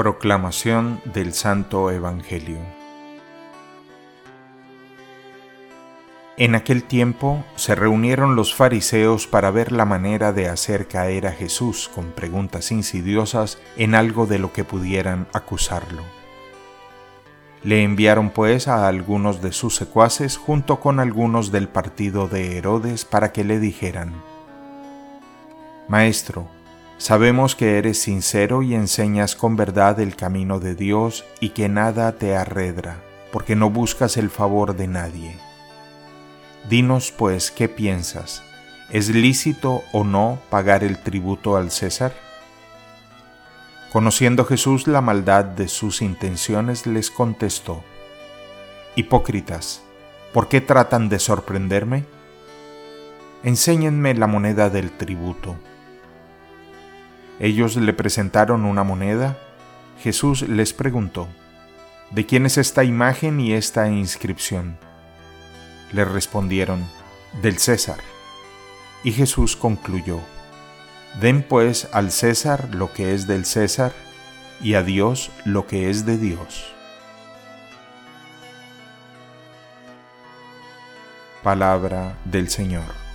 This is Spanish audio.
Proclamación del Santo Evangelio En aquel tiempo se reunieron los fariseos para ver la manera de hacer caer a Jesús con preguntas insidiosas en algo de lo que pudieran acusarlo. Le enviaron pues a algunos de sus secuaces junto con algunos del partido de Herodes para que le dijeran, Maestro, sabemos que eres sincero y enseñas con verdad el camino de Dios y que nada te arredra, porque no buscas el favor de nadie. Dinos pues qué piensas, ¿es lícito o no pagar el tributo al César? Conociendo Jesús la maldad de sus intenciones, les contestó, Hipócritas, ¿por qué tratan de sorprenderme? Enséñenme la moneda del tributo. Ellos le presentaron una moneda. Jesús les preguntó, ¿de quién es esta imagen y esta inscripción? Le respondieron, del César. Y Jesús concluyó, Den pues al César lo que es del César y a Dios lo que es de Dios. Palabra del Señor.